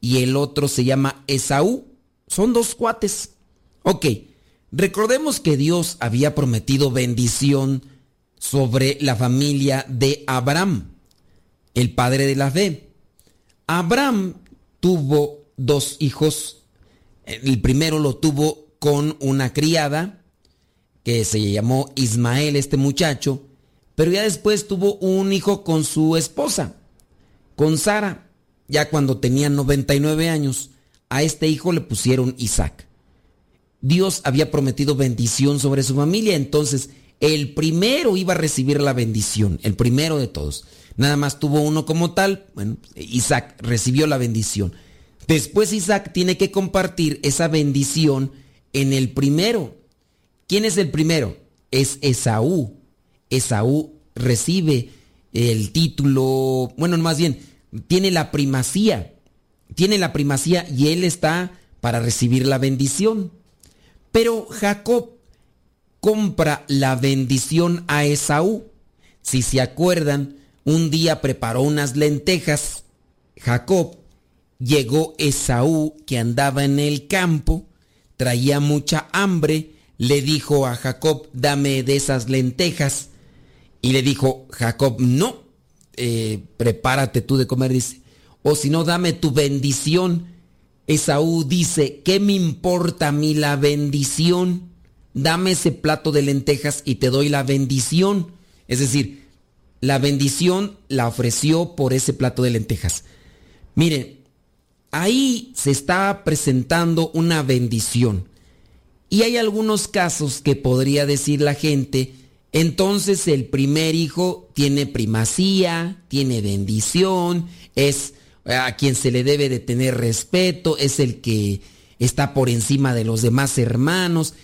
y el otro se llama Esaú. Son dos cuates. Ok, recordemos que Dios había prometido bendición sobre la familia de Abraham, el padre de la fe. Abraham tuvo dos hijos. El primero lo tuvo con una criada que se llamó Ismael, este muchacho, pero ya después tuvo un hijo con su esposa, con Sara, ya cuando tenía 99 años a este hijo le pusieron Isaac. Dios había prometido bendición sobre su familia, entonces el primero iba a recibir la bendición, el primero de todos. Nada más tuvo uno como tal, bueno, Isaac recibió la bendición. Después Isaac tiene que compartir esa bendición en el primero. ¿Quién es el primero? Es Esaú. Esaú recibe el título, bueno, más bien, tiene la primacía tiene la primacía y él está para recibir la bendición. Pero Jacob compra la bendición a Esaú. Si se acuerdan, un día preparó unas lentejas. Jacob llegó Esaú que andaba en el campo, traía mucha hambre, le dijo a Jacob, dame de esas lentejas. Y le dijo, Jacob, no, eh, prepárate tú de comer. Dice, o si no, dame tu bendición. Esaú dice, ¿qué me importa a mí la bendición? Dame ese plato de lentejas y te doy la bendición. Es decir, la bendición la ofreció por ese plato de lentejas. Miren, ahí se está presentando una bendición. Y hay algunos casos que podría decir la gente, entonces el primer hijo tiene primacía, tiene bendición, es a quien se le debe de tener respeto, es el que está por encima de los demás hermanos.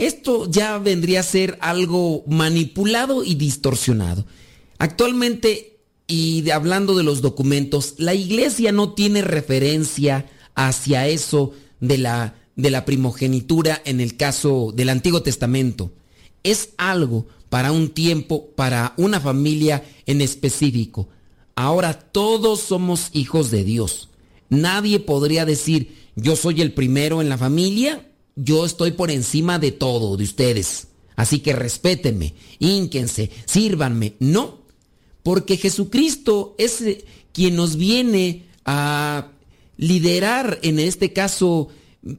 Esto ya vendría a ser algo manipulado y distorsionado. Actualmente, y hablando de los documentos, la iglesia no tiene referencia hacia eso de la, de la primogenitura en el caso del Antiguo Testamento. Es algo para un tiempo, para una familia en específico. Ahora todos somos hijos de Dios. Nadie podría decir, yo soy el primero en la familia, yo estoy por encima de todo, de ustedes. Así que respétenme, ínquense, sírvanme. No, porque Jesucristo es eh, quien nos viene a liderar en este caso,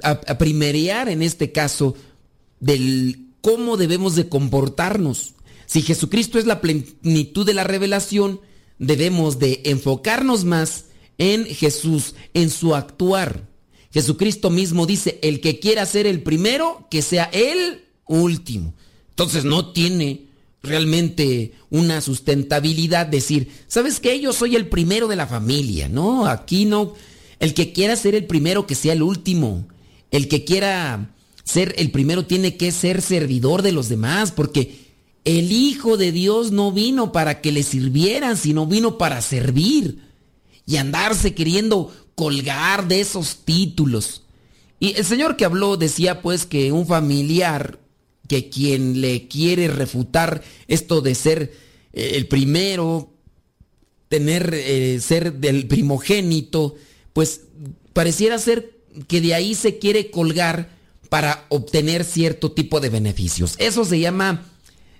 a, a primerear en este caso del cómo debemos de comportarnos. Si Jesucristo es la plenitud de la revelación, debemos de enfocarnos más en Jesús, en su actuar. Jesucristo mismo dice, el que quiera ser el primero, que sea el último. Entonces no tiene realmente una sustentabilidad decir, ¿sabes qué? Yo soy el primero de la familia. No, aquí no. El que quiera ser el primero, que sea el último. El que quiera ser el primero tiene que ser servidor de los demás, porque el Hijo de Dios no vino para que le sirvieran, sino vino para servir y andarse queriendo colgar de esos títulos. Y el Señor que habló decía pues que un familiar, que quien le quiere refutar esto de ser eh, el primero, tener, eh, ser del primogénito, pues pareciera ser que de ahí se quiere colgar para obtener cierto tipo de beneficios. Eso se llama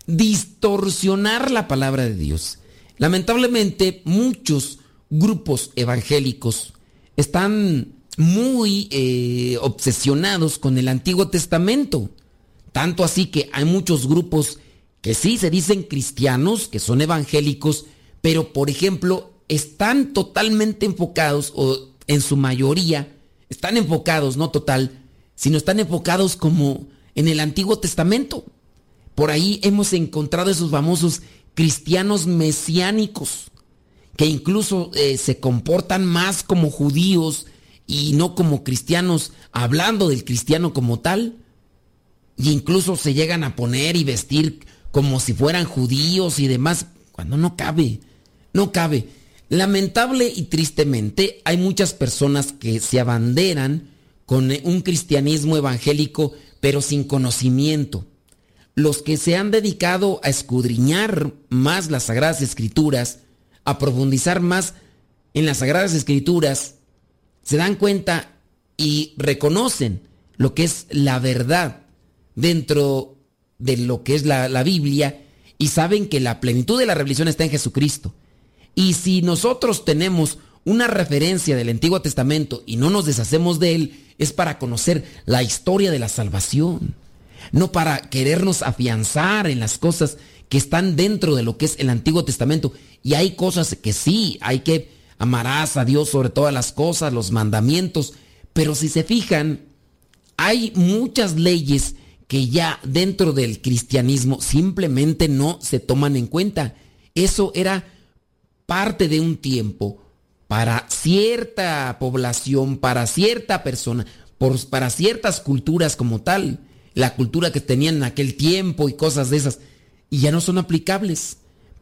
distorsionar la palabra de Dios. Lamentablemente muchos grupos evangélicos están muy eh, obsesionados con el Antiguo Testamento. Tanto así que hay muchos grupos que sí se dicen cristianos, que son evangélicos, pero por ejemplo están totalmente enfocados, o en su mayoría, están enfocados, no total, sino están enfocados como en el Antiguo Testamento. Por ahí hemos encontrado esos famosos cristianos mesiánicos, que incluso eh, se comportan más como judíos y no como cristianos, hablando del cristiano como tal. Y incluso se llegan a poner y vestir como si fueran judíos y demás, cuando no cabe, no cabe. Lamentable y tristemente hay muchas personas que se abanderan con un cristianismo evangélico pero sin conocimiento los que se han dedicado a escudriñar más las Sagradas Escrituras, a profundizar más en las Sagradas Escrituras, se dan cuenta y reconocen lo que es la verdad dentro de lo que es la, la Biblia y saben que la plenitud de la revelación está en Jesucristo. Y si nosotros tenemos una referencia del Antiguo Testamento y no nos deshacemos de él, es para conocer la historia de la salvación no para querernos afianzar en las cosas que están dentro de lo que es el Antiguo Testamento. Y hay cosas que sí, hay que amarás a Dios sobre todas las cosas, los mandamientos, pero si se fijan, hay muchas leyes que ya dentro del cristianismo simplemente no se toman en cuenta. Eso era parte de un tiempo para cierta población, para cierta persona, para ciertas culturas como tal la cultura que tenían en aquel tiempo y cosas de esas, y ya no son aplicables.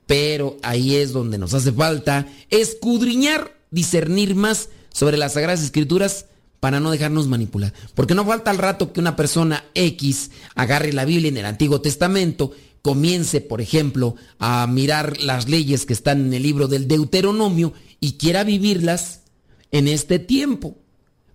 Pero ahí es donde nos hace falta escudriñar, discernir más sobre las Sagradas Escrituras para no dejarnos manipular. Porque no falta al rato que una persona X agarre la Biblia en el Antiguo Testamento, comience, por ejemplo, a mirar las leyes que están en el libro del Deuteronomio y quiera vivirlas en este tiempo.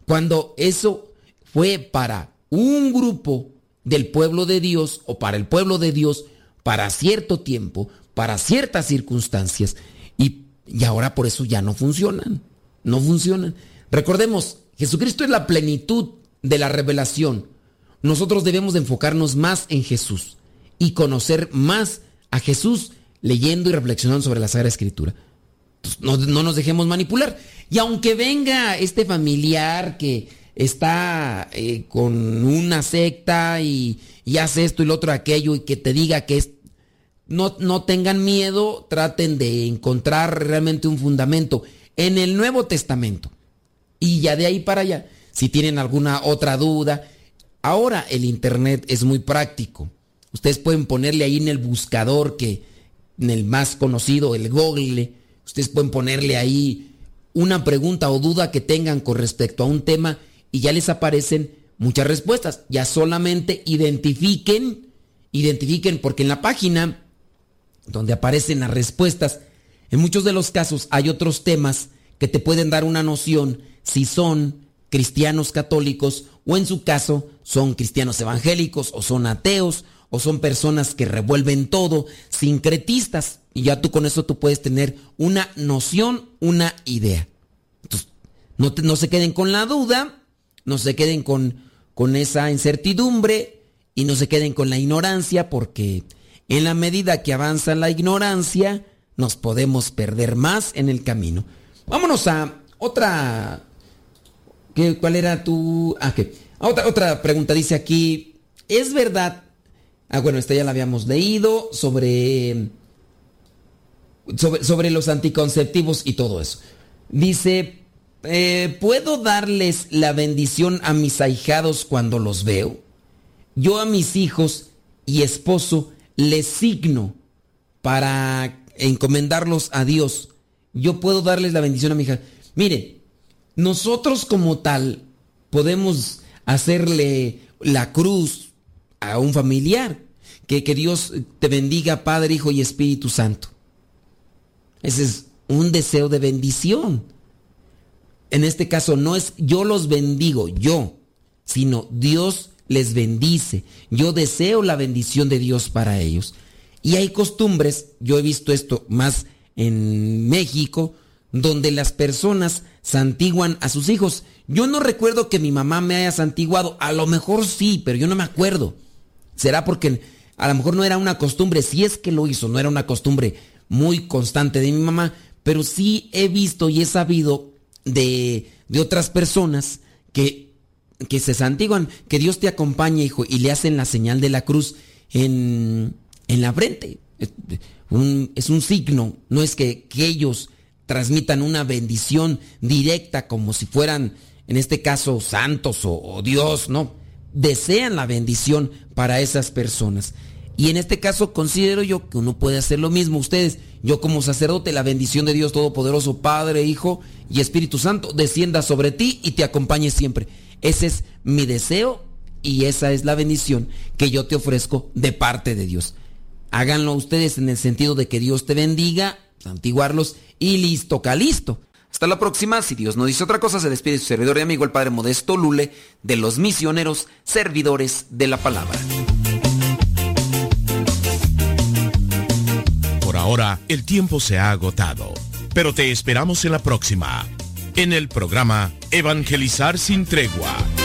Cuando eso fue para un grupo del pueblo de Dios o para el pueblo de Dios para cierto tiempo, para ciertas circunstancias y, y ahora por eso ya no funcionan, no funcionan. Recordemos, Jesucristo es la plenitud de la revelación. Nosotros debemos de enfocarnos más en Jesús y conocer más a Jesús leyendo y reflexionando sobre la Sagrada Escritura. No, no, nos dejemos manipular. Y aunque venga este familiar que está eh, con una secta y, y, hace esto y lo otro aquello y que te diga que es... No, no tengan miedo, traten de encontrar realmente un fundamento en el Nuevo Testamento. Y ya de ahí para allá, si tienen alguna otra duda, ahora el Internet es muy práctico. Ustedes pueden ponerle ahí en el buscador que, en el más conocido, el Google, ustedes pueden ponerle ahí una pregunta o duda que tengan con respecto a un tema y ya les aparecen muchas respuestas. Ya solamente identifiquen, identifiquen, porque en la página donde aparecen las respuestas, en muchos de los casos hay otros temas que te pueden dar una noción si son cristianos católicos o en su caso son cristianos evangélicos o son ateos o son personas que revuelven todo, sincretistas, y ya tú con eso tú puedes tener una noción, una idea. Entonces, no, no se queden con la duda, no se queden con, con esa incertidumbre y no se queden con la ignorancia, porque en la medida que avanza la ignorancia, nos podemos perder más en el camino. Vámonos a otra... ¿Qué, ¿Cuál era tu...? Ah, ¿qué? Otra, otra pregunta dice aquí, ¿es verdad? Ah, bueno, esta ya la habíamos leído sobre, sobre, los anticonceptivos y todo eso. Dice, eh, ¿puedo darles la bendición a mis ahijados cuando los veo? Yo a mis hijos y esposo les signo para encomendarlos a Dios. Yo puedo darles la bendición a mi hija. Mire, nosotros como tal podemos hacerle la cruz a un familiar. Que, que Dios te bendiga, Padre, Hijo y Espíritu Santo. Ese es un deseo de bendición. En este caso no es yo los bendigo, yo, sino Dios les bendice. Yo deseo la bendición de Dios para ellos. Y hay costumbres, yo he visto esto más en México, donde las personas santiguan a sus hijos. Yo no recuerdo que mi mamá me haya santiguado, a lo mejor sí, pero yo no me acuerdo. Será porque a lo mejor no era una costumbre, si es que lo hizo, no era una costumbre muy constante de mi mamá, pero sí he visto y he sabido de, de otras personas que, que se santiguan, que Dios te acompañe, hijo, y le hacen la señal de la cruz en, en la frente. Es un, es un signo, no es que, que ellos transmitan una bendición directa como si fueran, en este caso, santos o, o, Dios, no. Desean la bendición para esas personas. Y en este caso considero yo que uno puede hacer lo mismo. Ustedes, yo como sacerdote, la bendición de Dios Todopoderoso, Padre, Hijo y Espíritu Santo, descienda sobre ti y te acompañe siempre. Ese es mi deseo y esa es la bendición que yo te ofrezco de parte de Dios. Háganlo ustedes en el sentido de que Dios te bendiga, santiguarlos y listo, calisto. Hasta la próxima, si Dios no dice otra cosa, se despide su servidor y amigo el Padre Modesto Lule de los misioneros servidores de la palabra. Por ahora, el tiempo se ha agotado, pero te esperamos en la próxima, en el programa Evangelizar sin tregua.